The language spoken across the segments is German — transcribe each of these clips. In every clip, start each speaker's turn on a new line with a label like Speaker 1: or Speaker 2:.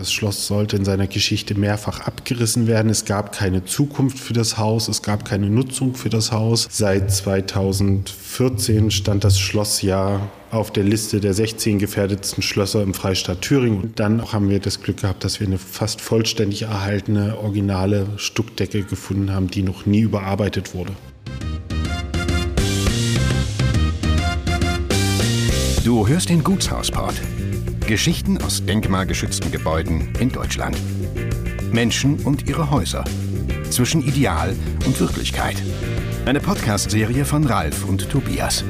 Speaker 1: Das Schloss sollte in seiner Geschichte mehrfach abgerissen werden. Es gab keine Zukunft für das Haus, es gab keine Nutzung für das Haus. Seit 2014 stand das Schloss ja auf der Liste der 16 gefährdetsten Schlösser im Freistaat Thüringen. Und dann haben wir das Glück gehabt, dass wir eine fast vollständig erhaltene, originale Stuckdecke gefunden haben, die noch nie überarbeitet wurde.
Speaker 2: Du hörst den Gutshausport. Geschichten aus denkmalgeschützten Gebäuden in Deutschland. Menschen und ihre Häuser. Zwischen Ideal und Wirklichkeit. Eine Podcast-Serie von Ralf und Tobias.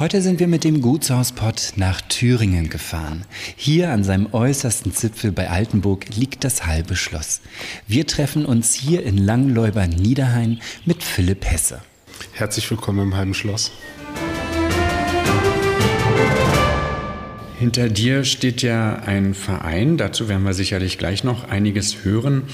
Speaker 3: Heute sind wir mit dem Gutshauspott nach Thüringen gefahren. Hier an seinem äußersten Zipfel bei Altenburg liegt das halbe Schloss. Wir treffen uns hier in Langleuber Niederhain mit Philipp Hesse.
Speaker 1: Herzlich willkommen im halben Schloss.
Speaker 4: Hinter dir steht ja ein Verein, dazu werden wir sicherlich gleich noch einiges hören.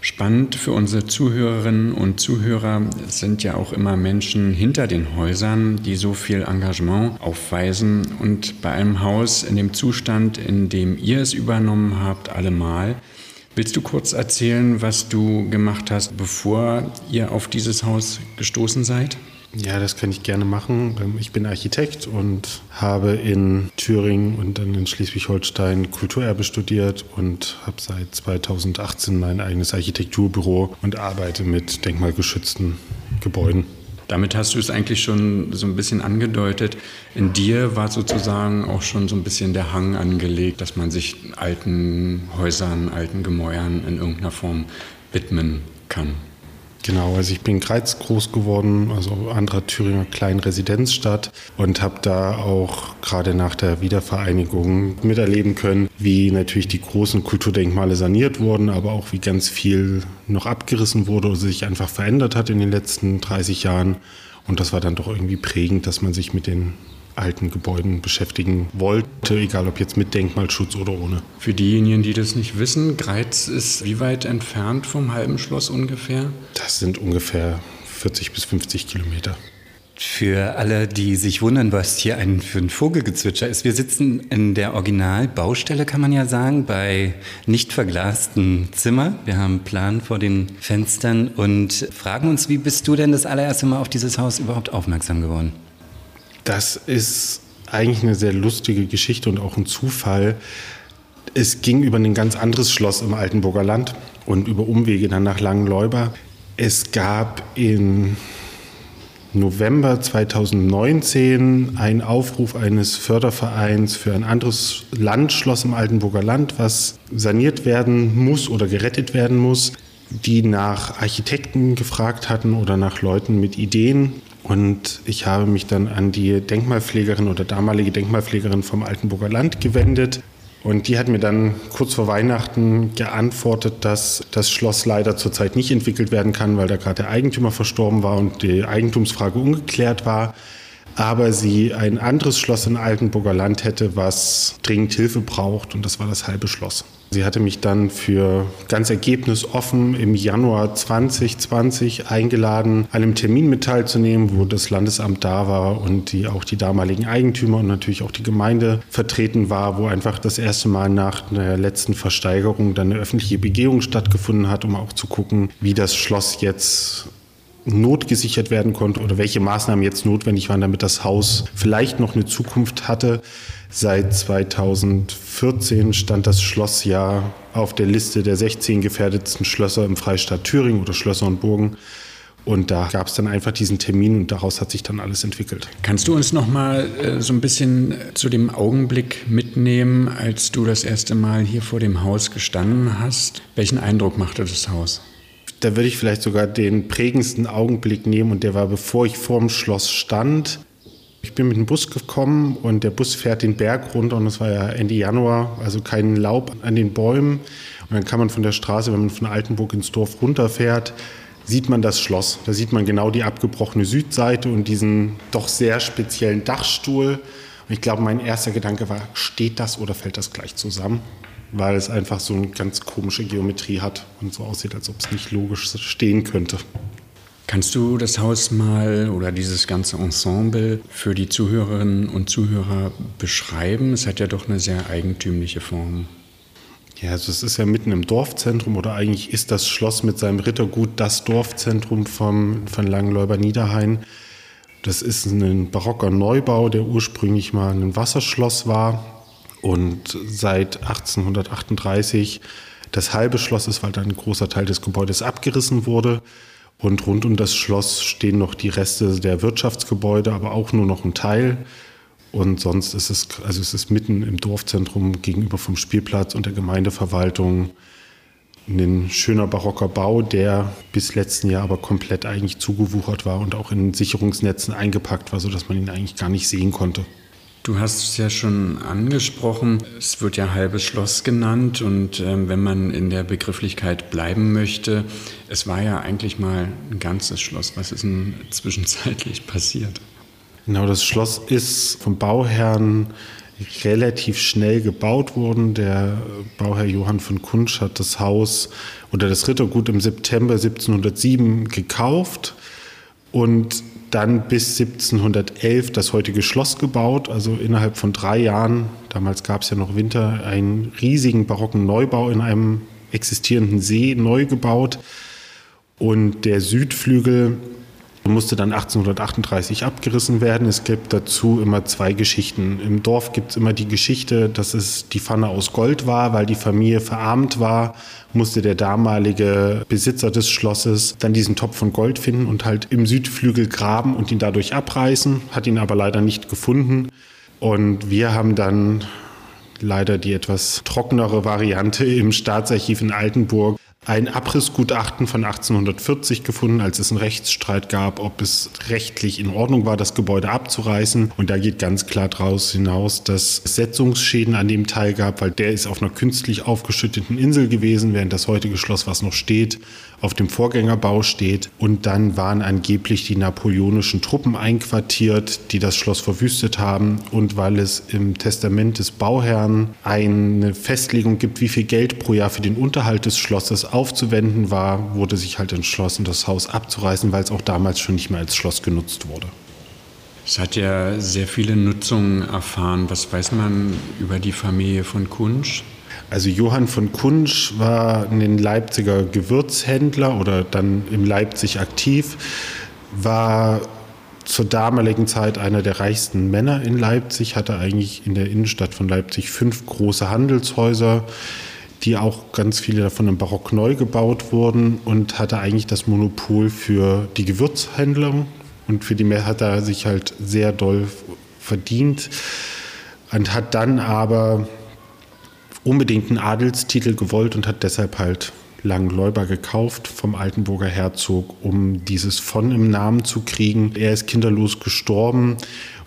Speaker 4: Spannend für unsere Zuhörerinnen und Zuhörer sind ja auch immer Menschen hinter den Häusern, die so viel Engagement aufweisen. Und bei einem Haus in dem Zustand, in dem ihr es übernommen habt, allemal, willst du kurz erzählen, was du gemacht hast, bevor ihr auf dieses Haus gestoßen seid?
Speaker 1: Ja, das kann ich gerne machen. Ähm, ich bin Architekt und habe in Thüringen und dann in Schleswig-Holstein Kulturerbe studiert und habe seit 2018 mein eigenes Architekturbüro und arbeite mit denkmalgeschützten Gebäuden.
Speaker 4: Damit hast du es eigentlich schon so ein bisschen angedeutet. In dir war sozusagen auch schon so ein bisschen der Hang angelegt, dass man sich alten Häusern, alten Gemäuern in irgendeiner Form widmen kann.
Speaker 1: Genau, also ich bin in Greiz groß geworden, also anderer Thüringer kleinen Residenzstadt und habe da auch gerade nach der Wiedervereinigung miterleben können, wie natürlich die großen Kulturdenkmale saniert wurden, aber auch wie ganz viel noch abgerissen wurde oder sich einfach verändert hat in den letzten 30 Jahren. Und das war dann doch irgendwie prägend, dass man sich mit den alten Gebäuden beschäftigen wollte, egal ob jetzt mit Denkmalschutz oder ohne.
Speaker 4: Für diejenigen, die das nicht wissen, Greiz ist wie weit entfernt vom halben Schloss ungefähr?
Speaker 1: Das sind ungefähr 40 bis 50 Kilometer.
Speaker 3: Für alle, die sich wundern, was hier ein, für ein Vogelgezwitscher ist, wir sitzen in der Originalbaustelle, kann man ja sagen, bei nicht verglasten Zimmer. Wir haben einen Plan vor den Fenstern und fragen uns, wie bist du denn das allererste Mal auf dieses Haus überhaupt aufmerksam geworden?
Speaker 1: Das ist eigentlich eine sehr lustige Geschichte und auch ein Zufall. Es ging über ein ganz anderes Schloss im Altenburger Land und über Umwege dann nach Langenleuber. Es gab in November 2019 einen Aufruf eines Fördervereins für ein anderes Landschloss im Altenburger Land, was saniert werden muss oder gerettet werden muss, die nach Architekten gefragt hatten oder nach Leuten mit Ideen. Und ich habe mich dann an die Denkmalpflegerin oder damalige Denkmalpflegerin vom Altenburger Land gewendet. Und die hat mir dann kurz vor Weihnachten geantwortet, dass das Schloss leider zurzeit nicht entwickelt werden kann, weil da gerade der Eigentümer verstorben war und die Eigentumsfrage ungeklärt war. Aber sie ein anderes Schloss in Altenburger Land hätte, was dringend Hilfe braucht. Und das war das halbe Schloss. Sie hatte mich dann für ganz ergebnisoffen im Januar 2020 eingeladen, an einem Termin mit teilzunehmen, wo das Landesamt da war und die, auch die damaligen Eigentümer und natürlich auch die Gemeinde vertreten war, wo einfach das erste Mal nach der letzten Versteigerung dann eine öffentliche Begehung stattgefunden hat, um auch zu gucken, wie das Schloss jetzt notgesichert werden konnte oder welche Maßnahmen jetzt notwendig waren, damit das Haus vielleicht noch eine Zukunft hatte. Seit 2014 stand das Schloss ja auf der Liste der 16 gefährdetsten Schlösser im Freistaat Thüringen oder Schlösser und Burgen. Und da gab es dann einfach diesen Termin und daraus hat sich dann alles entwickelt.
Speaker 4: Kannst du uns noch mal äh, so ein bisschen zu dem Augenblick mitnehmen, als du das erste Mal hier vor dem Haus gestanden hast? Welchen Eindruck machte das Haus?
Speaker 1: Da würde ich vielleicht sogar den prägendsten Augenblick nehmen und der war, bevor ich vorm Schloss stand. Ich bin mit dem Bus gekommen und der Bus fährt den Berg runter und es war ja Ende Januar, also kein Laub an den Bäumen. Und dann kann man von der Straße, wenn man von Altenburg ins Dorf runterfährt, sieht man das Schloss. Da sieht man genau die abgebrochene Südseite und diesen doch sehr speziellen Dachstuhl. Und ich glaube, mein erster Gedanke war, steht das oder fällt das gleich zusammen? Weil es einfach so eine ganz komische Geometrie hat und so aussieht, als ob es nicht logisch stehen könnte.
Speaker 4: Kannst du das Haus mal oder dieses ganze Ensemble für die Zuhörerinnen und Zuhörer beschreiben? Es hat ja doch eine sehr eigentümliche Form.
Speaker 1: Ja, also es ist ja mitten im Dorfzentrum oder eigentlich ist das Schloss mit seinem Rittergut das Dorfzentrum vom, von Langenleuber Niederhain. Das ist ein barocker Neubau, der ursprünglich mal ein Wasserschloss war und seit 1838 das halbe Schloss ist, weil dann ein großer Teil des Gebäudes abgerissen wurde. Und rund um das Schloss stehen noch die Reste der Wirtschaftsgebäude, aber auch nur noch ein Teil. Und sonst ist es, also es ist mitten im Dorfzentrum gegenüber vom Spielplatz und der Gemeindeverwaltung ein schöner barocker Bau, der bis letzten Jahr aber komplett eigentlich zugewuchert war und auch in Sicherungsnetzen eingepackt war, sodass man ihn eigentlich gar nicht sehen konnte.
Speaker 4: Du hast es ja schon angesprochen, es wird ja halbes Schloss genannt und äh, wenn man in der Begrifflichkeit bleiben möchte, es war ja eigentlich mal ein ganzes Schloss. Was ist denn zwischenzeitlich passiert?
Speaker 1: Genau, das Schloss ist vom Bauherrn relativ schnell gebaut worden. Der Bauherr Johann von Kunsch hat das Haus oder das Rittergut im September 1707 gekauft und dann bis 1711 das heutige Schloss gebaut. Also innerhalb von drei Jahren, damals gab es ja noch Winter, einen riesigen barocken Neubau in einem existierenden See neu gebaut. Und der Südflügel musste dann 1838 abgerissen werden. Es gibt dazu immer zwei Geschichten. Im Dorf gibt es immer die Geschichte, dass es die Pfanne aus Gold war, weil die Familie verarmt war, musste der damalige Besitzer des Schlosses dann diesen Topf von Gold finden und halt im Südflügel graben und ihn dadurch abreißen, hat ihn aber leider nicht gefunden. Und wir haben dann leider die etwas trockenere Variante im Staatsarchiv in Altenburg ein Abrissgutachten von 1840 gefunden, als es einen Rechtsstreit gab, ob es rechtlich in Ordnung war, das Gebäude abzureißen. Und da geht ganz klar daraus hinaus, dass es Setzungsschäden an dem Teil gab, weil der ist auf einer künstlich aufgeschütteten Insel gewesen, während das heutige Schloss, was noch steht, auf dem Vorgängerbau steht. Und dann waren angeblich die napoleonischen Truppen einquartiert, die das Schloss verwüstet haben. Und weil es im Testament des Bauherrn eine Festlegung gibt, wie viel Geld pro Jahr für den Unterhalt des Schlosses aufzuwenden war, wurde sich halt entschlossen, das Haus abzureißen, weil es auch damals schon nicht mehr als Schloss genutzt wurde.
Speaker 4: Es hat ja sehr viele Nutzungen erfahren. Was weiß man über die Familie von Kunsch?
Speaker 1: Also Johann von Kunsch war ein Leipziger Gewürzhändler oder dann in Leipzig aktiv, war zur damaligen Zeit einer der reichsten Männer in Leipzig, hatte eigentlich in der Innenstadt von Leipzig fünf große Handelshäuser, die auch ganz viele davon im Barock neu gebaut wurden und hatte eigentlich das Monopol für die Gewürzhändler und für die mehr hat er sich halt sehr doll verdient und hat dann aber unbedingt einen Adelstitel gewollt und hat deshalb halt Langenleuber gekauft vom Altenburger Herzog, um dieses von im Namen zu kriegen. Er ist kinderlos gestorben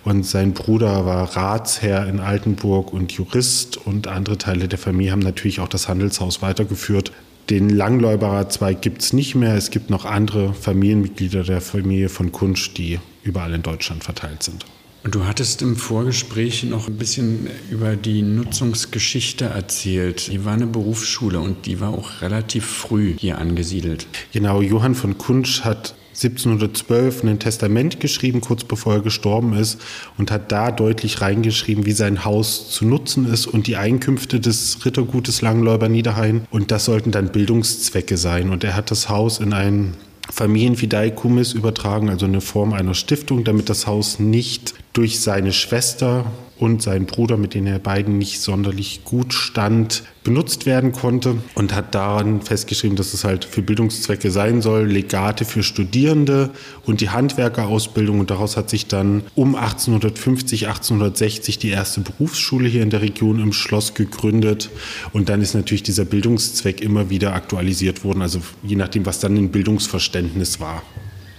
Speaker 1: und sein Bruder war Ratsherr in Altenburg und Jurist und andere Teile der Familie haben natürlich auch das Handelshaus weitergeführt. Den Langläuberer Zweig gibt es nicht mehr. Es gibt noch andere Familienmitglieder der Familie von Kunsch, die überall in Deutschland verteilt sind.
Speaker 4: Und du hattest im Vorgespräch noch ein bisschen über die Nutzungsgeschichte erzählt. Hier war eine Berufsschule und die war auch relativ früh hier angesiedelt.
Speaker 1: Genau, Johann von Kunsch hat 1712 ein Testament geschrieben, kurz bevor er gestorben ist, und hat da deutlich reingeschrieben, wie sein Haus zu nutzen ist und die Einkünfte des Rittergutes Langenläuber Niederhain. Und das sollten dann Bildungszwecke sein. Und er hat das Haus in ein Familienfideikommiss übertragen, also eine Form einer Stiftung, damit das Haus nicht durch seine Schwester und sein Bruder, mit denen er beiden nicht sonderlich gut stand, benutzt werden konnte und hat daran festgeschrieben, dass es halt für Bildungszwecke sein soll, Legate für Studierende und die Handwerkerausbildung. Und daraus hat sich dann um 1850, 1860 die erste Berufsschule hier in der Region im Schloss gegründet. Und dann ist natürlich dieser Bildungszweck immer wieder aktualisiert worden, also je nachdem, was dann ein Bildungsverständnis war.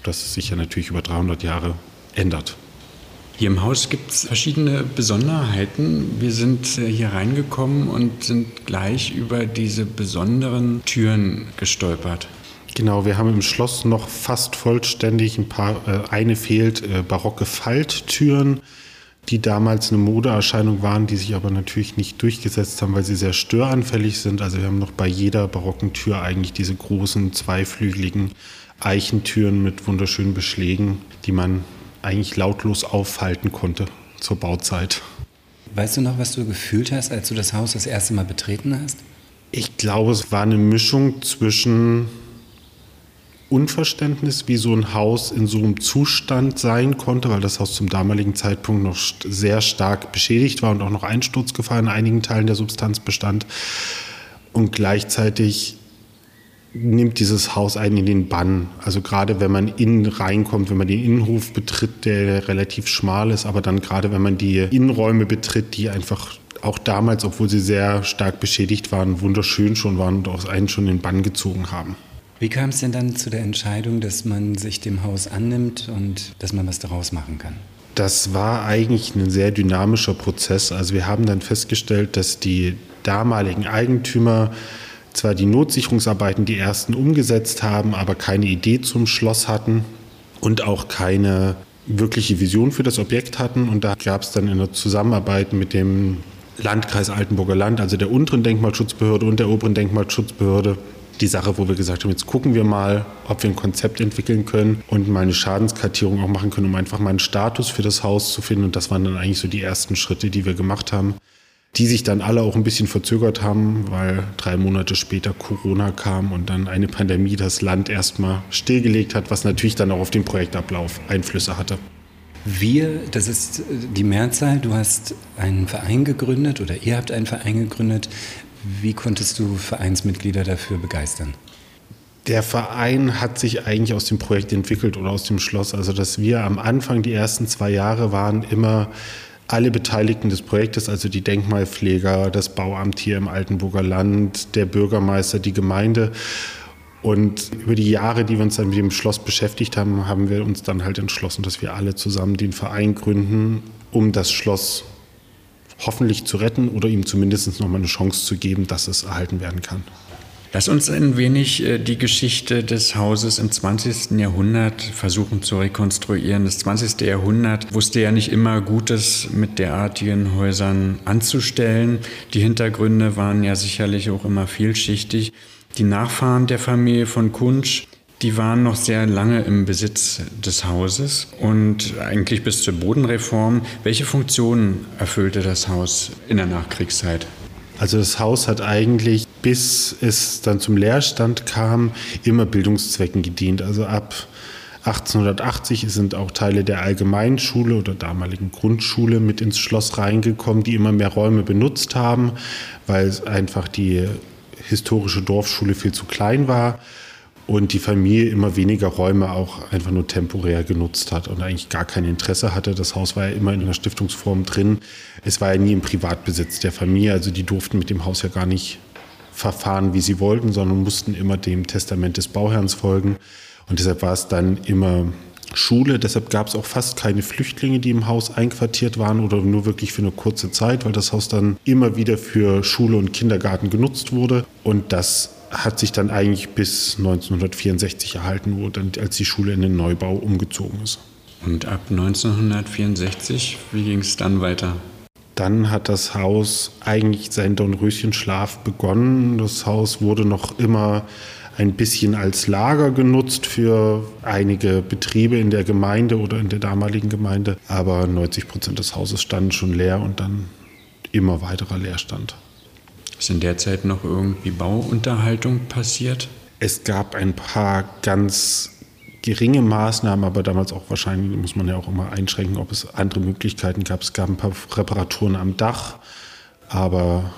Speaker 1: Das sich ja natürlich über 300 Jahre ändert.
Speaker 4: Hier im Haus gibt es verschiedene Besonderheiten. Wir sind äh, hier reingekommen und sind gleich über diese besonderen Türen gestolpert.
Speaker 1: Genau, wir haben im Schloss noch fast vollständig ein paar, äh, eine fehlt, äh, barocke Falttüren, die damals eine Modeerscheinung waren, die sich aber natürlich nicht durchgesetzt haben, weil sie sehr störanfällig sind. Also wir haben noch bei jeder barocken Tür eigentlich diese großen zweiflügeligen Eichentüren mit wunderschönen Beschlägen, die man eigentlich lautlos aufhalten konnte zur Bauzeit.
Speaker 3: Weißt du noch, was du gefühlt hast, als du das Haus das erste Mal betreten hast?
Speaker 1: Ich glaube, es war eine Mischung zwischen Unverständnis, wie so ein Haus in so einem Zustand sein konnte, weil das Haus zum damaligen Zeitpunkt noch sehr stark beschädigt war und auch noch Einsturzgefahr in einigen Teilen der Substanz bestand. Und gleichzeitig nimmt dieses Haus einen in den Bann. Also gerade wenn man innen reinkommt, wenn man den Innenhof betritt, der relativ schmal ist, aber dann gerade wenn man die Innenräume betritt, die einfach auch damals, obwohl sie sehr stark beschädigt waren, wunderschön schon waren und aus einen schon in den Bann gezogen haben.
Speaker 3: Wie kam es denn dann zu der Entscheidung, dass man sich dem Haus annimmt und dass man was daraus machen kann?
Speaker 1: Das war eigentlich ein sehr dynamischer Prozess. Also wir haben dann festgestellt, dass die damaligen Eigentümer zwar die Notsicherungsarbeiten die ersten umgesetzt haben, aber keine Idee zum Schloss hatten und auch keine wirkliche Vision für das Objekt hatten. Und da gab es dann in der Zusammenarbeit mit dem Landkreis Altenburger Land, also der unteren Denkmalschutzbehörde und der oberen Denkmalschutzbehörde, die Sache, wo wir gesagt haben, jetzt gucken wir mal, ob wir ein Konzept entwickeln können und mal eine Schadenskartierung auch machen können, um einfach mal einen Status für das Haus zu finden. Und das waren dann eigentlich so die ersten Schritte, die wir gemacht haben die sich dann alle auch ein bisschen verzögert haben, weil drei Monate später Corona kam und dann eine Pandemie das Land erstmal stillgelegt hat, was natürlich dann auch auf den Projektablauf Einflüsse hatte.
Speaker 3: Wir, das ist die Mehrzahl, du hast einen Verein gegründet oder ihr habt einen Verein gegründet. Wie konntest du Vereinsmitglieder dafür begeistern?
Speaker 1: Der Verein hat sich eigentlich aus dem Projekt entwickelt oder aus dem Schloss. Also, dass wir am Anfang, die ersten zwei Jahre, waren immer alle Beteiligten des Projektes, also die Denkmalpfleger, das Bauamt hier im Altenburger Land, der Bürgermeister, die Gemeinde. Und über die Jahre, die wir uns dann mit dem Schloss beschäftigt haben, haben wir uns dann halt entschlossen, dass wir alle zusammen den Verein gründen, um das Schloss hoffentlich zu retten oder ihm zumindest noch mal eine Chance zu geben, dass es erhalten werden kann.
Speaker 4: Lass uns ein wenig äh, die Geschichte des Hauses im 20. Jahrhundert versuchen zu rekonstruieren. Das 20. Jahrhundert wusste ja nicht immer Gutes mit derartigen Häusern anzustellen. Die Hintergründe waren ja sicherlich auch immer vielschichtig. Die Nachfahren der Familie von Kunsch, die waren noch sehr lange im Besitz des Hauses und eigentlich bis zur Bodenreform. Welche Funktionen erfüllte das Haus in der Nachkriegszeit?
Speaker 1: Also das Haus hat eigentlich, bis es dann zum Leerstand kam, immer Bildungszwecken gedient. Also ab 1880 sind auch Teile der Allgemeinschule oder damaligen Grundschule mit ins Schloss reingekommen, die immer mehr Räume benutzt haben, weil einfach die historische Dorfschule viel zu klein war und die Familie immer weniger Räume auch einfach nur temporär genutzt hat und eigentlich gar kein Interesse hatte. Das Haus war ja immer in einer Stiftungsform drin. Es war ja nie im Privatbesitz der Familie, also die durften mit dem Haus ja gar nicht verfahren, wie sie wollten, sondern mussten immer dem Testament des Bauherrn folgen. Und deshalb war es dann immer Schule. Deshalb gab es auch fast keine Flüchtlinge, die im Haus einquartiert waren oder nur wirklich für eine kurze Zeit, weil das Haus dann immer wieder für Schule und Kindergarten genutzt wurde. Und das hat sich dann eigentlich bis 1964 erhalten, wo dann, als die Schule in den Neubau umgezogen ist.
Speaker 4: Und ab 1964, wie ging es dann weiter?
Speaker 1: Dann hat das Haus eigentlich seinen Dornröschenschlaf begonnen. Das Haus wurde noch immer ein bisschen als Lager genutzt für einige Betriebe in der Gemeinde oder in der damaligen Gemeinde. Aber 90 Prozent des Hauses standen schon leer und dann immer weiterer Leerstand.
Speaker 4: Ist in der Zeit noch irgendwie Bauunterhaltung passiert?
Speaker 1: Es gab ein paar ganz geringe Maßnahmen, aber damals auch wahrscheinlich, muss man ja auch immer einschränken, ob es andere Möglichkeiten gab. Es gab ein paar Reparaturen am Dach, aber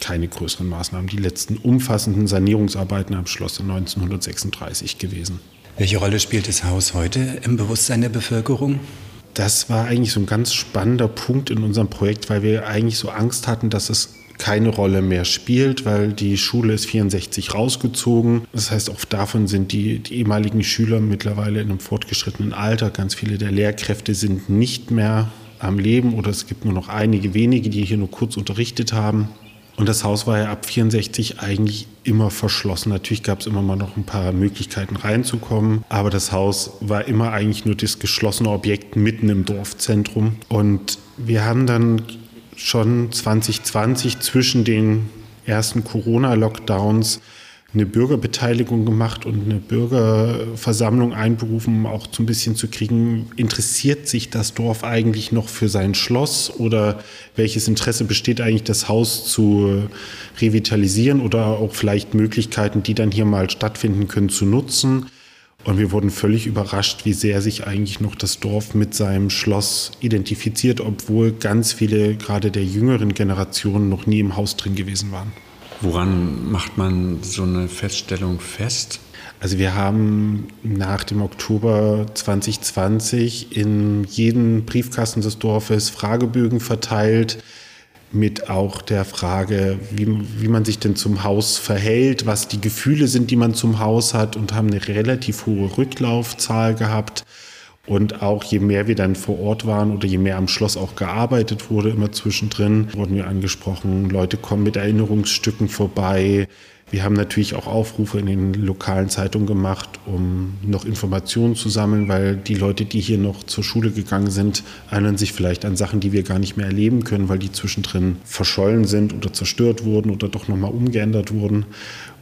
Speaker 1: keine größeren Maßnahmen. Die letzten umfassenden Sanierungsarbeiten am Schloss in 1936 gewesen.
Speaker 3: Welche Rolle spielt das Haus heute im Bewusstsein der Bevölkerung?
Speaker 1: Das war eigentlich so ein ganz spannender Punkt in unserem Projekt, weil wir eigentlich so Angst hatten, dass es keine Rolle mehr spielt, weil die Schule ist 64 rausgezogen. Das heißt, auch davon sind die, die ehemaligen Schüler mittlerweile in einem fortgeschrittenen Alter. Ganz viele der Lehrkräfte sind nicht mehr am Leben oder es gibt nur noch einige wenige, die hier nur kurz unterrichtet haben. Und das Haus war ja ab 64 eigentlich immer verschlossen. Natürlich gab es immer mal noch ein paar Möglichkeiten reinzukommen, aber das Haus war immer eigentlich nur das geschlossene Objekt mitten im Dorfzentrum. Und wir haben dann schon 2020 zwischen den ersten Corona-Lockdowns eine Bürgerbeteiligung gemacht und eine Bürgerversammlung einberufen, um auch so ein bisschen zu kriegen, interessiert sich das Dorf eigentlich noch für sein Schloss oder welches Interesse besteht eigentlich, das Haus zu revitalisieren oder auch vielleicht Möglichkeiten, die dann hier mal stattfinden können, zu nutzen. Und wir wurden völlig überrascht, wie sehr sich eigentlich noch das Dorf mit seinem Schloss identifiziert, obwohl ganz viele, gerade der jüngeren Generation, noch nie im Haus drin gewesen waren.
Speaker 4: Woran macht man so eine Feststellung fest?
Speaker 1: Also wir haben nach dem Oktober 2020 in jeden Briefkasten des Dorfes Fragebögen verteilt mit auch der Frage, wie, wie man sich denn zum Haus verhält, was die Gefühle sind, die man zum Haus hat und haben eine relativ hohe Rücklaufzahl gehabt. Und auch je mehr wir dann vor Ort waren oder je mehr am Schloss auch gearbeitet wurde, immer zwischendrin, wurden wir angesprochen, Leute kommen mit Erinnerungsstücken vorbei, wir haben natürlich auch Aufrufe in den lokalen Zeitungen gemacht, um noch Informationen zu sammeln, weil die Leute, die hier noch zur Schule gegangen sind, erinnern sich vielleicht an Sachen, die wir gar nicht mehr erleben können, weil die zwischendrin verschollen sind oder zerstört wurden oder doch nochmal umgeändert wurden.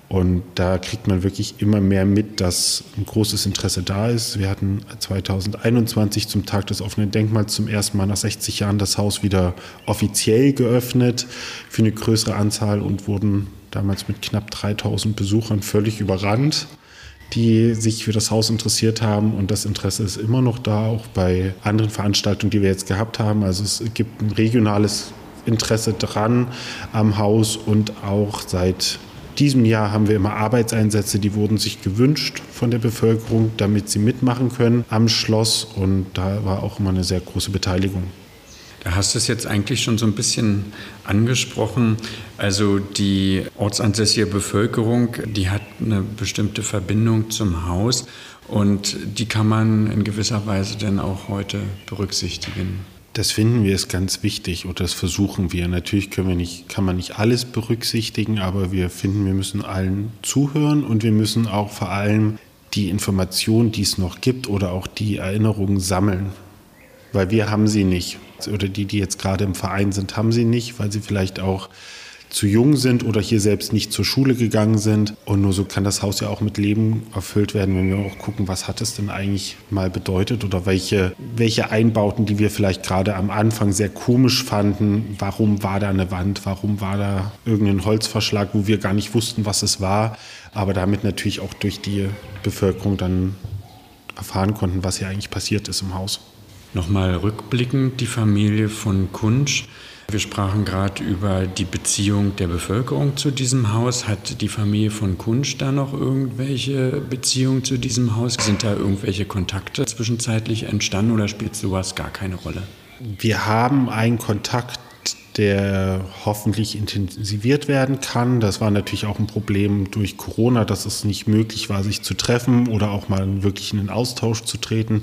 Speaker 1: Und da kriegt man wirklich immer mehr mit, dass ein großes Interesse da ist. Wir hatten 2021 zum Tag des offenen Denkmals zum ersten Mal nach 60 Jahren das Haus wieder offiziell geöffnet für eine größere Anzahl und wurden damals mit knapp 3000 Besuchern völlig überrannt, die sich für das Haus interessiert haben. Und das Interesse ist immer noch da, auch bei anderen Veranstaltungen, die wir jetzt gehabt haben. Also es gibt ein regionales Interesse dran am Haus und auch seit diesem Jahr haben wir immer Arbeitseinsätze, die wurden sich gewünscht von der Bevölkerung, damit sie mitmachen können am Schloss. Und da war auch immer eine sehr große Beteiligung.
Speaker 4: Da hast du es jetzt eigentlich schon so ein bisschen angesprochen. Also die ortsansässige Bevölkerung, die hat eine bestimmte Verbindung zum Haus und die kann man in gewisser Weise dann auch heute berücksichtigen.
Speaker 1: Das finden wir ist ganz wichtig und das versuchen wir. Natürlich können wir nicht, kann man nicht alles berücksichtigen, aber wir finden, wir müssen allen zuhören und wir müssen auch vor allem die Informationen, die es noch gibt oder auch die Erinnerungen sammeln, weil wir haben sie nicht oder die, die jetzt gerade im Verein sind, haben sie nicht, weil sie vielleicht auch zu jung sind oder hier selbst nicht zur Schule gegangen sind. Und nur so kann das Haus ja auch mit Leben erfüllt werden, wenn wir auch gucken, was hat es denn eigentlich mal bedeutet oder welche, welche Einbauten, die wir vielleicht gerade am Anfang sehr komisch fanden, warum war da eine Wand, warum war da irgendein Holzverschlag, wo wir gar nicht wussten, was es war, aber damit natürlich auch durch die Bevölkerung dann erfahren konnten, was hier eigentlich passiert ist im Haus.
Speaker 4: Nochmal rückblickend die Familie von Kunsch. Wir sprachen gerade über die Beziehung der Bevölkerung zu diesem Haus. Hat die Familie von Kunsch da noch irgendwelche Beziehungen zu diesem Haus? Sind da irgendwelche Kontakte zwischenzeitlich entstanden oder spielt sowas gar keine Rolle?
Speaker 1: Wir haben einen Kontakt, der hoffentlich intensiviert werden kann. Das war natürlich auch ein Problem durch Corona, dass es nicht möglich war, sich zu treffen oder auch mal wirklich in den Austausch zu treten.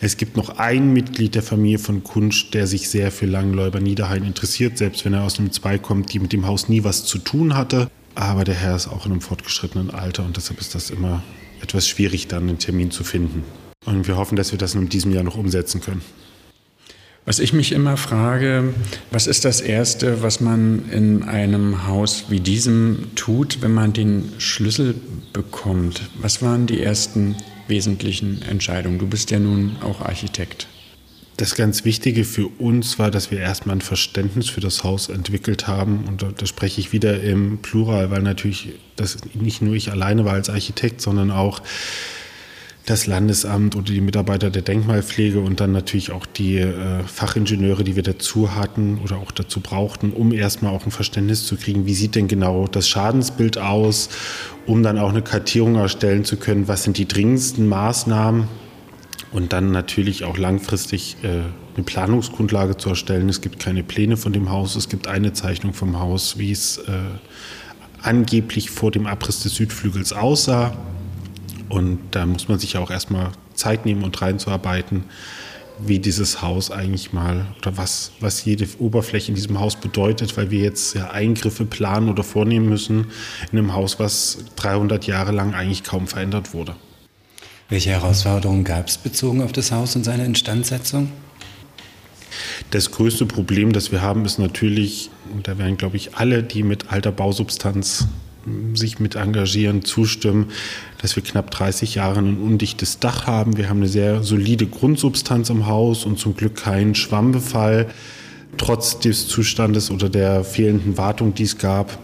Speaker 1: Es gibt noch ein Mitglied der Familie von Kunsch, der sich sehr für Langenläuber Niederhain interessiert, selbst wenn er aus einem Zweig kommt, die mit dem Haus nie was zu tun hatte. Aber der Herr ist auch in einem fortgeschrittenen Alter und deshalb ist das immer etwas schwierig, dann einen Termin zu finden. Und wir hoffen, dass wir das in diesem Jahr noch umsetzen können.
Speaker 4: Was ich mich immer frage, was ist das Erste, was man in einem Haus wie diesem tut, wenn man den Schlüssel bekommt? Was waren die ersten wesentlichen Entscheidungen? Du bist ja nun auch Architekt.
Speaker 1: Das ganz Wichtige für uns war, dass wir erstmal ein Verständnis für das Haus entwickelt haben. Und da, spreche ich wieder im Plural, weil natürlich das nicht nur ich alleine war als Architekt, sondern auch das Landesamt oder die Mitarbeiter der Denkmalpflege und dann natürlich auch die äh, Fachingenieure, die wir dazu hatten oder auch dazu brauchten, um erstmal auch ein Verständnis zu kriegen, wie sieht denn genau das Schadensbild aus, um dann auch eine Kartierung erstellen zu können, was sind die dringendsten Maßnahmen und dann natürlich auch langfristig äh, eine Planungsgrundlage zu erstellen. Es gibt keine Pläne von dem Haus, es gibt eine Zeichnung vom Haus, wie es äh, angeblich vor dem Abriss des Südflügels aussah. Und da muss man sich auch erstmal Zeit nehmen und reinzuarbeiten, wie dieses Haus eigentlich mal oder was, was jede Oberfläche in diesem Haus bedeutet, weil wir jetzt ja Eingriffe planen oder vornehmen müssen in einem Haus, was 300 Jahre lang eigentlich kaum verändert wurde.
Speaker 3: Welche Herausforderungen gab es bezogen auf das Haus und seine Instandsetzung?
Speaker 1: Das größte Problem, das wir haben, ist natürlich, und da werden, glaube ich, alle, die mit alter Bausubstanz sich mit engagieren, zustimmen, dass wir knapp 30 Jahre ein undichtes Dach haben. Wir haben eine sehr solide Grundsubstanz im Haus und zum Glück keinen Schwammbefall, trotz des Zustandes oder der fehlenden Wartung, die es gab.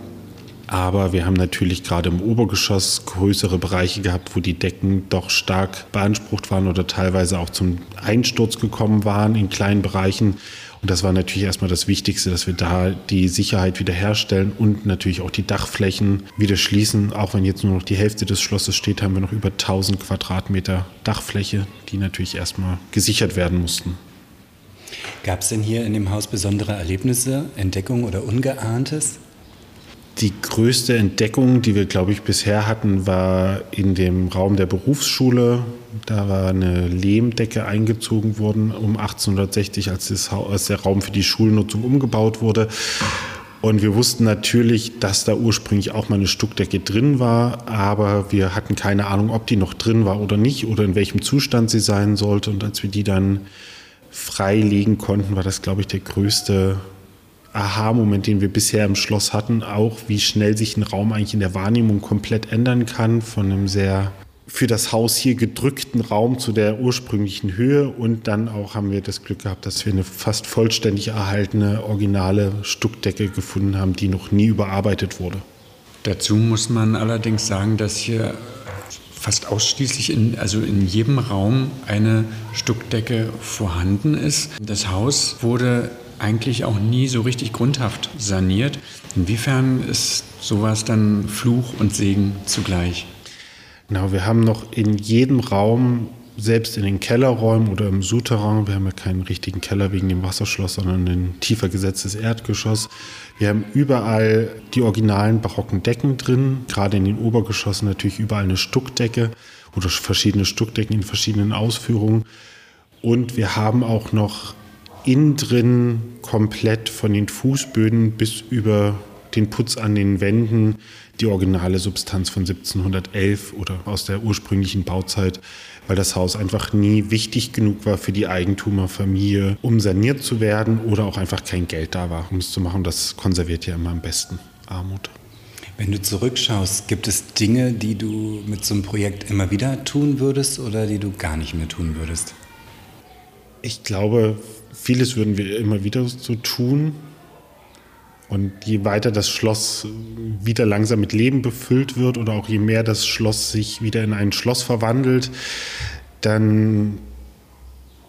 Speaker 1: Aber wir haben natürlich gerade im Obergeschoss größere Bereiche gehabt, wo die Decken doch stark beansprucht waren oder teilweise auch zum Einsturz gekommen waren in kleinen Bereichen. Und das war natürlich erstmal das Wichtigste, dass wir da die Sicherheit wiederherstellen und natürlich auch die Dachflächen wieder schließen. Auch wenn jetzt nur noch die Hälfte des Schlosses steht, haben wir noch über 1000 Quadratmeter Dachfläche, die natürlich erstmal gesichert werden mussten.
Speaker 3: Gab es denn hier in dem Haus besondere Erlebnisse, Entdeckungen oder Ungeahntes?
Speaker 1: Die größte Entdeckung, die wir, glaube ich, bisher hatten, war in dem Raum der Berufsschule. Da war eine Lehmdecke eingezogen worden um 1860, als, der Raum für die Schulnutzung umgebaut wurde. Und wir wussten natürlich, dass da ursprünglich auch mal eine Stuckdecke drin war, aber wir hatten keine Ahnung, ob die noch drin war oder nicht oder in welchem Zustand sie sein sollte. Und als wir die dann freilegen konnten, war das, glaube ich, der größte Aha-Moment, den wir bisher im Schloss hatten, auch wie schnell sich ein Raum eigentlich in der Wahrnehmung komplett ändern kann, von einem sehr für das Haus hier gedrückten Raum zu der ursprünglichen Höhe und dann auch haben wir das Glück gehabt, dass wir eine fast vollständig erhaltene originale Stuckdecke gefunden haben, die noch nie überarbeitet wurde.
Speaker 4: Dazu muss man allerdings sagen, dass hier fast ausschließlich in, also in jedem Raum eine Stuckdecke vorhanden ist. Das Haus wurde eigentlich auch nie so richtig grundhaft saniert. Inwiefern ist sowas dann Fluch und Segen zugleich?
Speaker 1: Genau, wir haben noch in jedem Raum, selbst in den Kellerräumen oder im Souterrain, wir haben ja keinen richtigen Keller wegen dem Wasserschloss, sondern ein tiefer gesetztes Erdgeschoss. Wir haben überall die originalen barocken Decken drin, gerade in den Obergeschossen natürlich überall eine Stuckdecke oder verschiedene Stuckdecken in verschiedenen Ausführungen. Und wir haben auch noch innen drin komplett von den Fußböden bis über den Putz an den Wänden die originale Substanz von 1711 oder aus der ursprünglichen Bauzeit, weil das Haus einfach nie wichtig genug war für die Eigentumerfamilie, um saniert zu werden oder auch einfach kein Geld da war, um es zu machen. Das konserviert ja immer am besten Armut.
Speaker 3: Wenn du zurückschaust, gibt es Dinge, die du mit so einem Projekt immer wieder tun würdest oder die du gar nicht mehr tun würdest?
Speaker 1: Ich glaube, vieles würden wir immer wieder so tun. Und je weiter das Schloss wieder langsam mit Leben befüllt wird oder auch je mehr das Schloss sich wieder in ein Schloss verwandelt, dann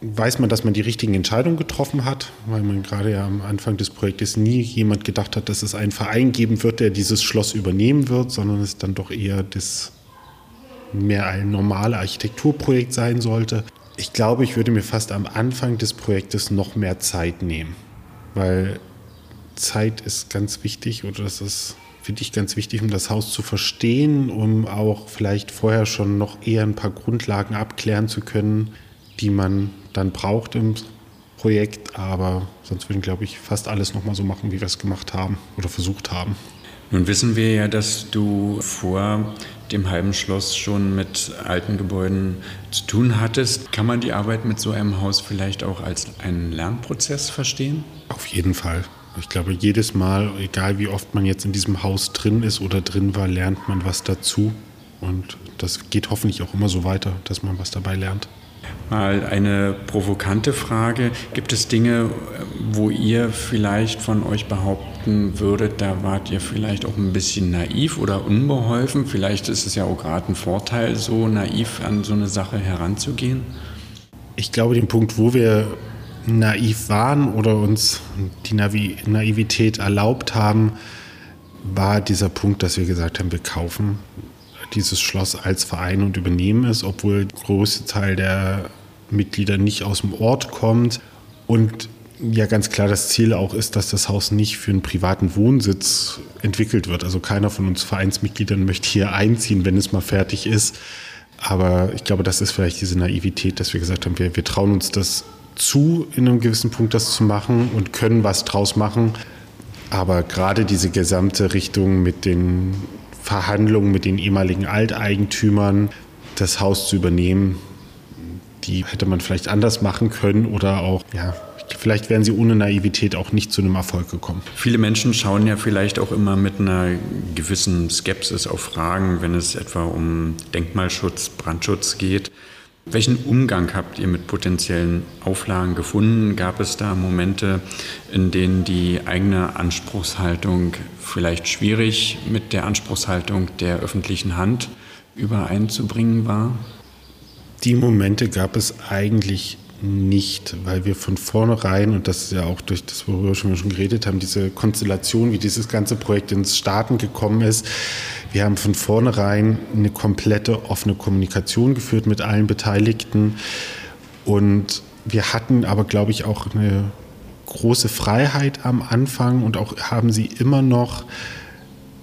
Speaker 1: weiß man, dass man die richtigen Entscheidungen getroffen hat, weil man gerade ja am Anfang des Projektes nie jemand gedacht hat, dass es einen Verein geben wird, der dieses Schloss übernehmen wird, sondern es dann doch eher das mehr ein normales Architekturprojekt sein sollte. Ich glaube, ich würde mir fast am Anfang des Projektes noch mehr Zeit nehmen, weil Zeit ist ganz wichtig oder das ist, finde ich, ganz wichtig, um das Haus zu verstehen, um auch vielleicht vorher schon noch eher ein paar Grundlagen abklären zu können, die man dann braucht im Projekt. Aber sonst würden, glaube ich, fast alles nochmal so machen, wie wir es gemacht haben oder versucht haben.
Speaker 4: Nun wissen wir ja, dass du vor dem halben Schloss schon mit alten Gebäuden zu tun hattest. Kann man die Arbeit mit so einem Haus vielleicht auch als einen Lernprozess verstehen?
Speaker 1: Auf jeden Fall. Ich glaube, jedes Mal, egal wie oft man jetzt in diesem Haus drin ist oder drin war, lernt man was dazu. Und das geht hoffentlich auch immer so weiter, dass man was dabei lernt.
Speaker 4: Mal eine provokante Frage. Gibt es Dinge, wo ihr vielleicht von euch behaupten würdet, da wart ihr vielleicht auch ein bisschen naiv oder unbeholfen? Vielleicht ist es ja auch gerade ein Vorteil, so naiv an so eine Sache heranzugehen?
Speaker 1: Ich glaube, den Punkt, wo wir naiv waren oder uns die Navi Naivität erlaubt haben, war dieser Punkt, dass wir gesagt haben, wir kaufen dieses Schloss als Verein und übernehmen es, obwohl der größte Teil der Mitglieder nicht aus dem Ort kommt. Und ja ganz klar das Ziel auch ist, dass das Haus nicht für einen privaten Wohnsitz entwickelt wird. Also keiner von uns Vereinsmitgliedern möchte hier einziehen, wenn es mal fertig ist. Aber ich glaube, das ist vielleicht diese Naivität, dass wir gesagt haben, wir, wir trauen uns das zu, in einem gewissen Punkt das zu machen und können was draus machen. Aber gerade diese gesamte Richtung mit den Verhandlungen mit den ehemaligen Alteigentümern, das Haus zu übernehmen, die hätte man vielleicht anders machen können oder auch, ja, vielleicht wären sie ohne Naivität auch nicht zu einem Erfolg gekommen.
Speaker 4: Viele Menschen schauen ja vielleicht auch immer mit einer gewissen Skepsis auf Fragen, wenn es etwa um Denkmalschutz, Brandschutz geht. Welchen Umgang habt ihr mit potenziellen Auflagen gefunden? Gab es da Momente, in denen die eigene Anspruchshaltung vielleicht schwierig mit der Anspruchshaltung der öffentlichen Hand übereinzubringen war?
Speaker 1: Die Momente gab es eigentlich nicht, weil wir von vornherein, und das ist ja auch durch das, worüber wir schon geredet haben, diese Konstellation, wie dieses ganze Projekt ins Starten gekommen ist, wir haben von vornherein eine komplette offene Kommunikation geführt mit allen Beteiligten. Und wir hatten aber, glaube ich, auch eine große Freiheit am Anfang und auch haben sie immer noch,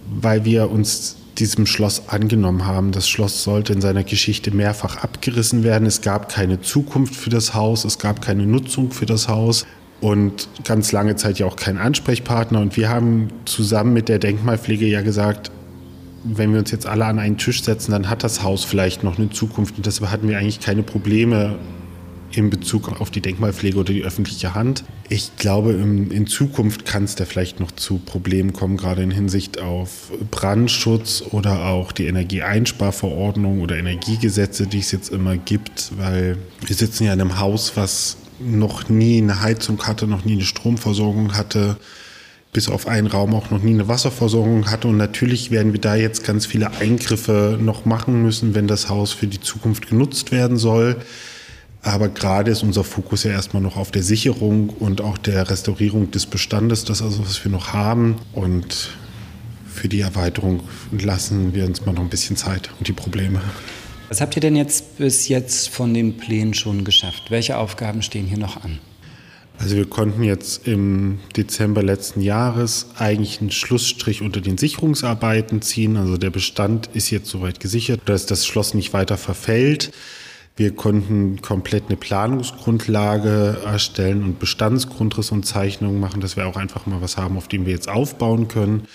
Speaker 1: weil wir uns diesem Schloss angenommen haben. Das Schloss sollte in seiner Geschichte mehrfach abgerissen werden. Es gab keine Zukunft für das Haus, es gab keine Nutzung für das Haus und ganz lange Zeit ja auch keinen Ansprechpartner. Und wir haben zusammen mit der Denkmalpflege ja gesagt, wenn wir uns jetzt alle an einen Tisch setzen, dann hat das Haus vielleicht noch eine Zukunft. Und deshalb hatten wir eigentlich keine Probleme in Bezug auf die Denkmalpflege oder die öffentliche Hand. Ich glaube, in Zukunft kann es da vielleicht noch zu Problemen kommen, gerade in Hinsicht auf Brandschutz oder auch die Energieeinsparverordnung oder Energiegesetze, die es jetzt immer gibt, weil wir sitzen ja in einem Haus, was noch nie eine Heizung hatte, noch nie eine Stromversorgung hatte bis auf einen Raum auch noch nie eine Wasserversorgung hatte. Und natürlich werden wir da jetzt ganz viele Eingriffe noch machen müssen, wenn das Haus für die Zukunft genutzt werden soll. Aber gerade ist unser Fokus ja erstmal noch auf der Sicherung und auch der Restaurierung des Bestandes, das also, was wir noch haben. Und für die Erweiterung lassen wir uns mal noch ein bisschen Zeit und die Probleme.
Speaker 3: Was habt ihr denn jetzt bis jetzt von den Plänen schon geschafft? Welche Aufgaben stehen hier noch an?
Speaker 1: Also wir konnten jetzt im Dezember letzten Jahres eigentlich einen Schlussstrich unter den Sicherungsarbeiten ziehen. Also der Bestand ist jetzt soweit gesichert, dass das Schloss nicht weiter verfällt. Wir konnten komplett eine Planungsgrundlage erstellen und Bestandsgrundriss und Zeichnungen machen, dass wir auch einfach mal was haben, auf dem wir jetzt aufbauen können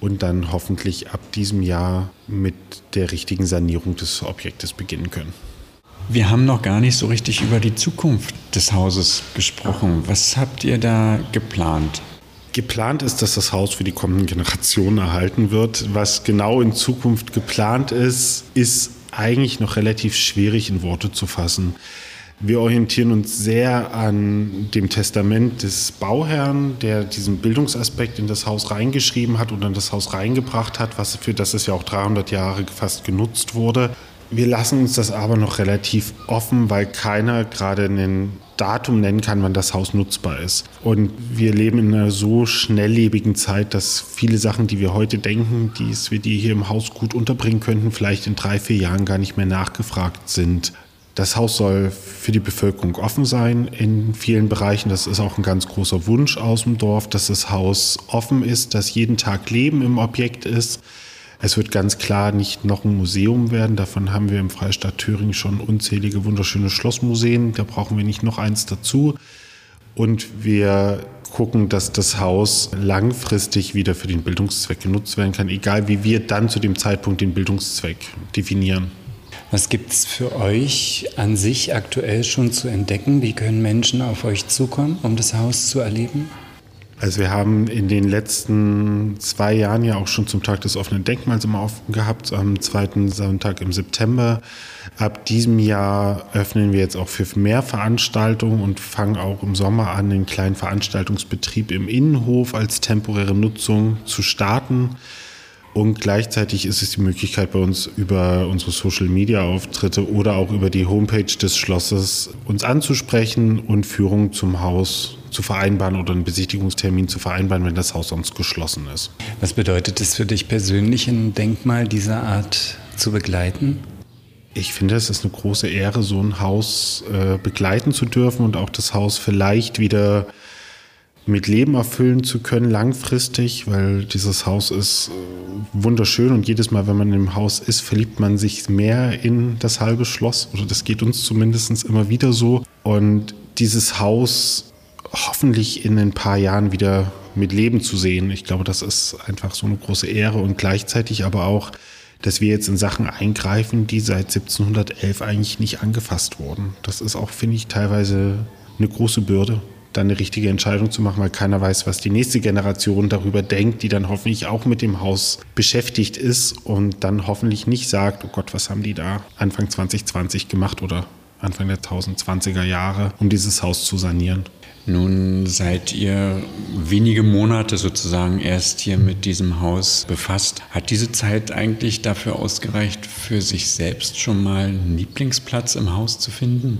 Speaker 1: und dann hoffentlich ab diesem Jahr mit der richtigen Sanierung des Objektes beginnen können.
Speaker 4: Wir haben noch gar nicht so richtig über die Zukunft des Hauses gesprochen. Was habt ihr da geplant?
Speaker 1: Geplant ist, dass das Haus für die kommenden Generationen erhalten wird. Was genau in Zukunft geplant ist, ist eigentlich noch relativ schwierig in Worte zu fassen. Wir orientieren uns sehr an dem Testament des Bauherrn, der diesen Bildungsaspekt in das Haus reingeschrieben hat und in das Haus reingebracht hat, was für das es ja auch 300 Jahre fast genutzt wurde. Wir lassen uns das aber noch relativ offen, weil keiner gerade ein Datum nennen kann, wann das Haus nutzbar ist. Und wir leben in einer so schnelllebigen Zeit, dass viele Sachen, die wir heute denken, die wir die hier im Haus gut unterbringen könnten, vielleicht in drei, vier Jahren gar nicht mehr nachgefragt sind. Das Haus soll für die Bevölkerung offen sein in vielen Bereichen. Das ist auch ein ganz großer Wunsch aus dem Dorf, dass das Haus offen ist, dass jeden Tag Leben im Objekt ist. Es wird ganz klar nicht noch ein Museum werden. Davon haben wir im Freistaat Thüringen schon unzählige wunderschöne Schlossmuseen. Da brauchen wir nicht noch eins dazu. Und wir gucken, dass das Haus langfristig wieder für den Bildungszweck genutzt werden kann, egal wie wir dann zu dem Zeitpunkt den Bildungszweck definieren.
Speaker 3: Was gibt es für euch an sich aktuell schon zu entdecken? Wie können Menschen auf euch zukommen, um das Haus zu erleben?
Speaker 1: Also wir haben in den letzten zwei Jahren ja auch schon zum Tag des offenen Denkmals immer offen gehabt, am zweiten Sonntag im September. Ab diesem Jahr öffnen wir jetzt auch für mehr Veranstaltungen und fangen auch im Sommer an, den kleinen Veranstaltungsbetrieb im Innenhof als temporäre Nutzung zu starten. Und gleichzeitig ist es die Möglichkeit bei uns über unsere Social-Media-Auftritte oder auch über die Homepage des Schlosses uns anzusprechen und Führungen zum Haus zu vereinbaren oder einen Besichtigungstermin zu vereinbaren, wenn das Haus sonst geschlossen ist.
Speaker 3: Was bedeutet es für dich persönlich, ein Denkmal dieser Art zu begleiten?
Speaker 1: Ich finde, es ist eine große Ehre, so ein Haus äh, begleiten zu dürfen und auch das Haus vielleicht wieder mit Leben erfüllen zu können, langfristig, weil dieses Haus ist äh, wunderschön und jedes Mal, wenn man im Haus ist, verliebt man sich mehr in das halbe Schloss oder das geht uns zumindest immer wieder so. Und dieses Haus hoffentlich in ein paar Jahren wieder mit Leben zu sehen, ich glaube, das ist einfach so eine große Ehre und gleichzeitig aber auch, dass wir jetzt in Sachen eingreifen, die seit 1711 eigentlich nicht angefasst wurden. Das ist auch, finde ich, teilweise eine große Bürde dann eine richtige Entscheidung zu machen, weil keiner weiß, was die nächste Generation darüber denkt, die dann hoffentlich auch mit dem Haus beschäftigt ist und dann hoffentlich nicht sagt, oh Gott, was haben die da Anfang 2020 gemacht oder Anfang der 1020er Jahre, um dieses Haus zu sanieren.
Speaker 4: Nun seid ihr wenige Monate sozusagen erst hier mit diesem Haus befasst. Hat diese Zeit eigentlich dafür ausgereicht, für sich selbst schon mal einen Lieblingsplatz im Haus zu finden?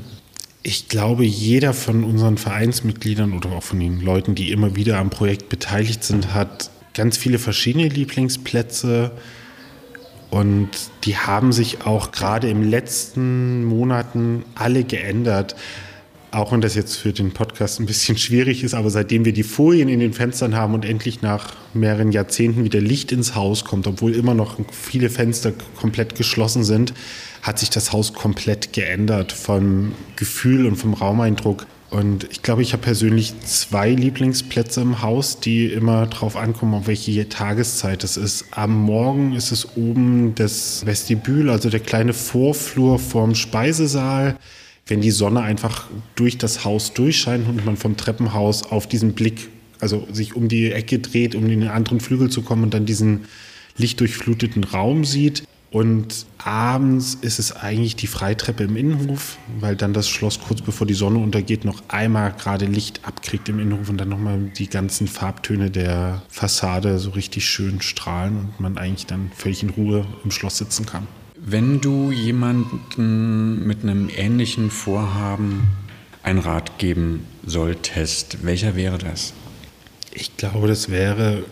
Speaker 1: Ich glaube, jeder von unseren Vereinsmitgliedern oder auch von den Leuten, die immer wieder am Projekt beteiligt sind, hat ganz viele verschiedene Lieblingsplätze. Und die haben sich auch gerade in den letzten Monaten alle geändert. Auch wenn das jetzt für den Podcast ein bisschen schwierig ist, aber seitdem wir die Folien in den Fenstern haben und endlich nach mehreren Jahrzehnten wieder Licht ins Haus kommt, obwohl immer noch viele Fenster komplett geschlossen sind, hat sich das Haus komplett geändert vom Gefühl und vom Raumeindruck. Und ich glaube, ich habe persönlich zwei Lieblingsplätze im Haus, die immer darauf ankommen, auf welche Tageszeit es ist. Am Morgen ist es oben das Vestibül, also der kleine Vorflur vorm Speisesaal. Wenn die Sonne einfach durch das Haus durchscheint und man vom Treppenhaus auf diesen Blick, also sich um die Ecke dreht, um in den anderen Flügel zu kommen und dann diesen lichtdurchfluteten Raum sieht, und abends ist es eigentlich die Freitreppe im Innenhof, weil dann das Schloss kurz bevor die Sonne untergeht noch einmal gerade Licht abkriegt im Innenhof und dann nochmal die ganzen Farbtöne der Fassade so richtig schön strahlen und man eigentlich dann völlig in Ruhe im Schloss sitzen kann.
Speaker 4: Wenn du jemanden mit einem ähnlichen Vorhaben einen Rat geben solltest, welcher wäre das?
Speaker 1: Ich glaube, das wäre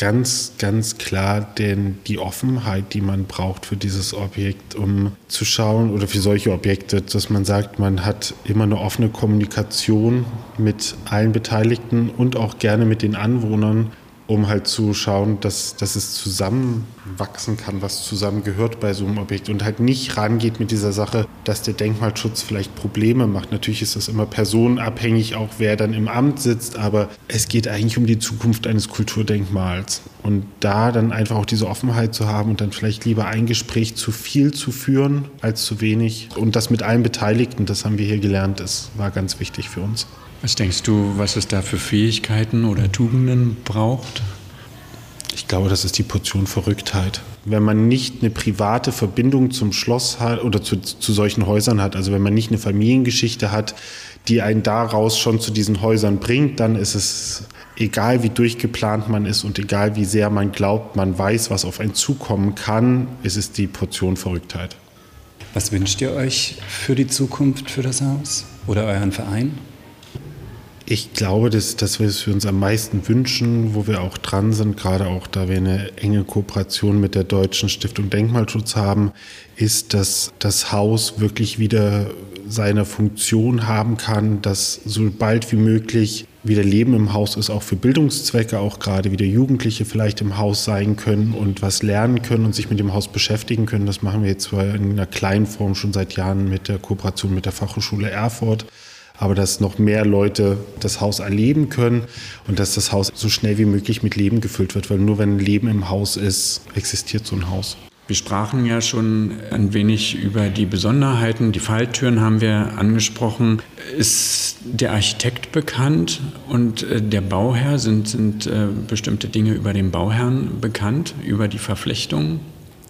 Speaker 1: ganz, ganz klar denn die Offenheit, die man braucht für dieses Objekt, um zu schauen oder für solche Objekte, dass man sagt, man hat immer eine offene Kommunikation mit allen Beteiligten und auch gerne mit den Anwohnern, um halt zu schauen, dass, dass es zusammenwachsen kann, was zusammengehört bei so einem Objekt und halt nicht rangeht mit dieser Sache, dass der Denkmalschutz vielleicht Probleme macht. Natürlich ist das immer personenabhängig, auch wer dann im Amt sitzt, aber es geht eigentlich um die Zukunft eines Kulturdenkmals. Und da dann einfach auch diese Offenheit zu haben und dann vielleicht lieber ein Gespräch zu viel zu führen als zu wenig. Und das mit allen Beteiligten, das haben wir hier gelernt, das war ganz wichtig für uns.
Speaker 4: Was denkst du, was es da für Fähigkeiten oder Tugenden braucht?
Speaker 1: Ich glaube, das ist die Portion Verrücktheit. Wenn man nicht eine private Verbindung zum Schloss hat oder zu, zu solchen Häusern hat, also wenn man nicht eine Familiengeschichte hat, die einen daraus schon zu diesen Häusern bringt, dann ist es egal, wie durchgeplant man ist und egal, wie sehr man glaubt, man weiß, was auf einen zukommen kann, ist es die Portion Verrücktheit.
Speaker 3: Was wünscht ihr euch für die Zukunft für das Haus oder euren Verein?
Speaker 1: Ich glaube, dass, dass wir es für uns am meisten wünschen, wo wir auch dran sind, gerade auch da wir eine enge Kooperation mit der Deutschen Stiftung Denkmalschutz haben, ist, dass das Haus wirklich wieder seine Funktion haben kann, dass so bald wie möglich wieder Leben im Haus ist, auch für Bildungszwecke, auch gerade wieder Jugendliche vielleicht im Haus sein können und was lernen können und sich mit dem Haus beschäftigen können. Das machen wir jetzt zwar in einer kleinen Form schon seit Jahren mit der Kooperation mit der Fachhochschule Erfurt aber dass noch mehr Leute das Haus erleben können und dass das Haus so schnell wie möglich mit Leben gefüllt wird, weil nur wenn Leben im Haus ist, existiert so ein Haus.
Speaker 4: Wir sprachen ja schon ein wenig über die Besonderheiten. Die Falltüren haben wir angesprochen. Ist der Architekt bekannt und äh, der Bauherr? Sind, sind äh, bestimmte Dinge über den Bauherrn bekannt, über die Verflechtung?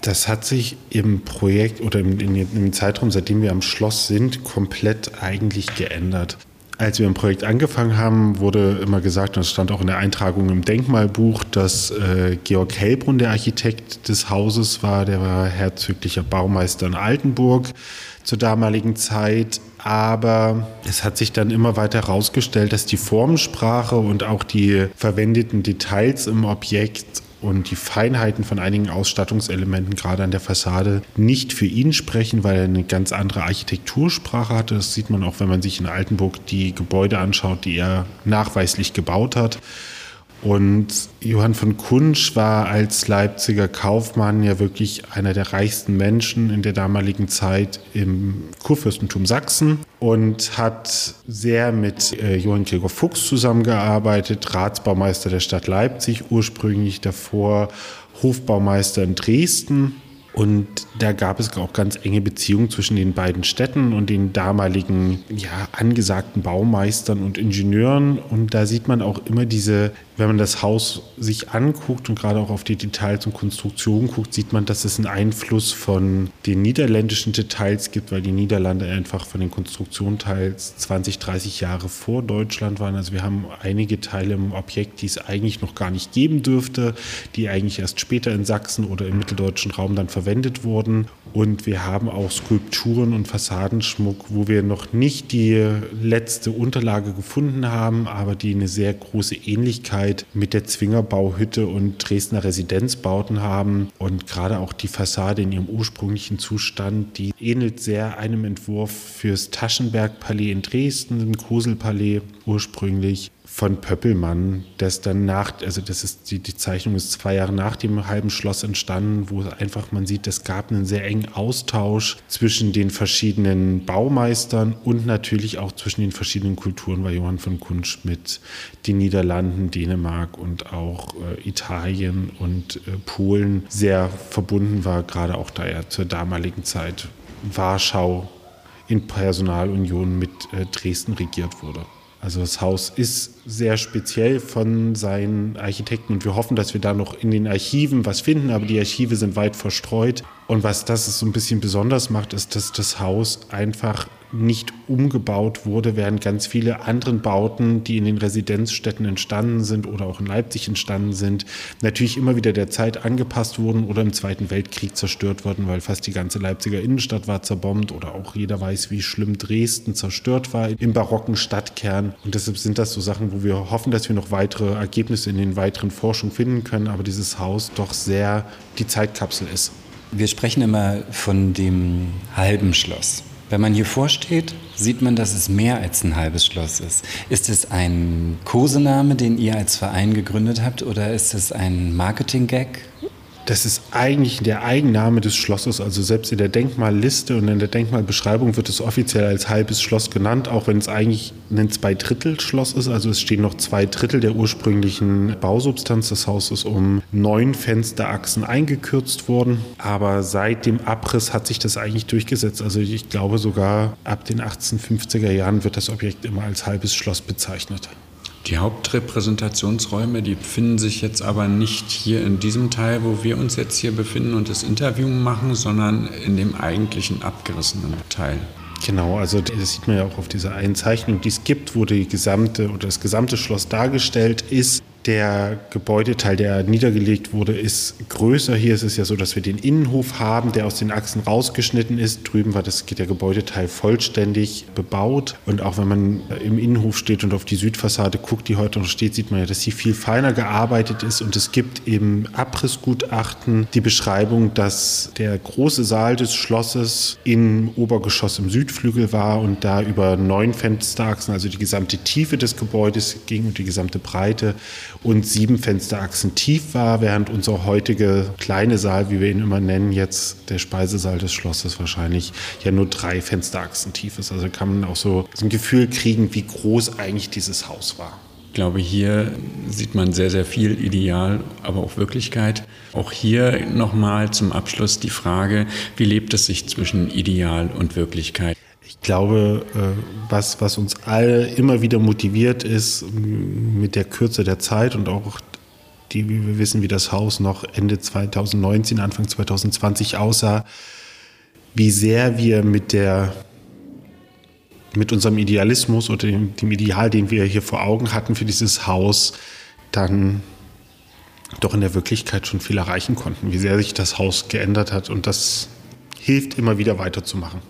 Speaker 1: Das hat sich im Projekt oder im, im Zeitraum, seitdem wir am Schloss sind, komplett eigentlich geändert. Als wir im Projekt angefangen haben, wurde immer gesagt, und es stand auch in der Eintragung im Denkmalbuch, dass äh, Georg Hellbrunn der Architekt des Hauses war. Der war herzöglicher Baumeister in Altenburg zur damaligen Zeit. Aber es hat sich dann immer weiter herausgestellt, dass die Formensprache und auch die verwendeten Details im Objekt und die Feinheiten von einigen Ausstattungselementen gerade an der Fassade nicht für ihn sprechen, weil er eine ganz andere Architektursprache hatte. Das sieht man auch, wenn man sich in Altenburg die Gebäude anschaut, die er nachweislich gebaut hat. Und Johann von Kunsch war als Leipziger Kaufmann ja wirklich einer der reichsten Menschen in der damaligen Zeit im Kurfürstentum Sachsen und hat sehr mit äh, Johann Gregor Fuchs zusammengearbeitet, Ratsbaumeister der Stadt Leipzig, ursprünglich davor Hofbaumeister in Dresden und da gab es auch ganz enge Beziehungen zwischen den beiden Städten und den damaligen ja, angesagten Baumeistern und Ingenieuren. Und da sieht man auch immer diese wenn man das Haus sich anguckt und gerade auch auf die Details und Konstruktionen guckt, sieht man, dass es einen Einfluss von den niederländischen Details gibt, weil die Niederlande einfach von den Konstruktionen teils 20, 30 Jahre vor Deutschland waren. Also wir haben einige Teile im Objekt, die es eigentlich noch gar nicht geben dürfte, die eigentlich erst später in Sachsen oder im mitteldeutschen Raum dann verwendet wurden. Und wir haben auch Skulpturen und Fassadenschmuck, wo wir noch nicht die letzte Unterlage gefunden haben, aber die eine sehr große Ähnlichkeit mit der Zwingerbauhütte und Dresdner Residenzbauten haben. Und gerade auch die Fassade in ihrem ursprünglichen Zustand, die ähnelt sehr einem Entwurf fürs Taschenberg-Palais in Dresden, dem Koselpalais ursprünglich von Pöppelmann, das dann nach, also das ist die, die Zeichnung ist zwei Jahre nach dem halben Schloss entstanden, wo einfach man sieht, es gab einen sehr engen Austausch zwischen den verschiedenen Baumeistern und natürlich auch zwischen den verschiedenen Kulturen, weil Johann von Kunsch mit den Niederlanden, Dänemark und auch äh, Italien und äh, Polen sehr verbunden war, gerade auch da er zur damaligen Zeit Warschau in Personalunion mit äh, Dresden regiert wurde. Also das Haus ist sehr speziell von seinen Architekten und wir hoffen, dass wir da noch in den Archiven was finden, aber die Archive sind weit verstreut. Und was das so ein bisschen besonders macht, ist, dass das Haus einfach nicht umgebaut wurde, während ganz viele anderen Bauten, die in den Residenzstädten entstanden sind oder auch in Leipzig entstanden sind, natürlich immer wieder der Zeit angepasst wurden oder im Zweiten Weltkrieg zerstört wurden, weil fast die ganze Leipziger Innenstadt war zerbombt oder auch jeder weiß, wie schlimm Dresden zerstört war im barocken Stadtkern. Und deshalb sind das so Sachen, wo wir hoffen, dass wir noch weitere Ergebnisse in den weiteren Forschungen finden können, aber dieses Haus doch sehr die Zeitkapsel ist.
Speaker 3: Wir sprechen immer von dem halben Schloss. Wenn man hier vorsteht, sieht man, dass es mehr als ein halbes Schloss ist. Ist es ein Kosename, den ihr als Verein gegründet habt, oder ist es ein Marketing-Gag?
Speaker 1: Das ist eigentlich der Eigenname des Schlosses. Also selbst in der Denkmalliste und in der Denkmalbeschreibung wird es offiziell als halbes Schloss genannt, auch wenn es eigentlich ein Zweidrittel-Schloss ist. Also es stehen noch zwei Drittel der ursprünglichen Bausubstanz des Hauses um neun Fensterachsen eingekürzt worden. Aber seit dem Abriss hat sich das eigentlich durchgesetzt. Also ich glaube sogar ab den 1850er Jahren wird das Objekt immer als halbes Schloss bezeichnet.
Speaker 4: Die Hauptrepräsentationsräume, die befinden sich jetzt aber nicht hier in diesem Teil, wo wir uns jetzt hier befinden und das Interview machen, sondern in dem eigentlichen abgerissenen Teil.
Speaker 1: Genau, also das sieht man ja auch auf dieser einen Zeichnung, die es gibt, wo die gesamte oder das gesamte Schloss dargestellt ist. Der Gebäudeteil, der niedergelegt wurde, ist größer. Hier ist es ja so, dass wir den Innenhof haben, der aus den Achsen rausgeschnitten ist. Drüben war das, der Gebäudeteil vollständig bebaut. Und auch wenn man im Innenhof steht und auf die Südfassade guckt, die heute noch steht, sieht man ja, dass sie viel feiner gearbeitet ist. Und es gibt im Abrissgutachten die Beschreibung, dass der große Saal des Schlosses im Obergeschoss im Südflügel war und da über neun Fensterachsen, also die gesamte Tiefe des Gebäudes ging und die gesamte Breite und sieben Fensterachsen tief war, während unser heutige kleine Saal, wie wir ihn immer nennen, jetzt der Speisesaal des Schlosses wahrscheinlich ja nur drei Fensterachsen tief ist. Also kann man auch so ein Gefühl kriegen, wie groß eigentlich dieses Haus war.
Speaker 4: Ich glaube, hier sieht man sehr, sehr viel Ideal, aber auch Wirklichkeit. Auch hier nochmal zum Abschluss die Frage, wie lebt es sich zwischen Ideal und Wirklichkeit?
Speaker 1: Ich glaube, äh, was, was uns alle immer wieder motiviert, ist mit der Kürze der Zeit und auch die, wie wir wissen, wie das Haus noch Ende 2019, Anfang 2020 aussah, wie sehr wir mit der mit unserem Idealismus oder dem, dem, Ideal, den wir hier vor Augen hatten für dieses Haus, dann doch in der Wirklichkeit schon viel erreichen konnten, wie sehr sich das Haus geändert hat und das hilft immer wieder weiterzumachen.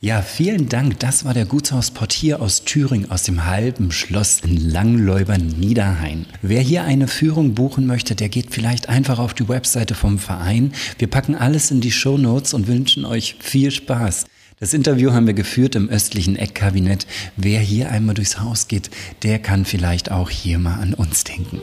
Speaker 3: Ja, vielen Dank. Das war der Gutshausportier aus Thüringen aus dem halben Schloss in Langläuber Niederhain. Wer hier eine Führung buchen möchte, der geht vielleicht einfach auf die Webseite vom Verein. Wir packen alles in die Show Notes und wünschen euch viel Spaß. Das Interview haben wir geführt im östlichen Eckkabinett. Wer hier einmal durchs Haus geht, der kann vielleicht auch hier mal an uns denken.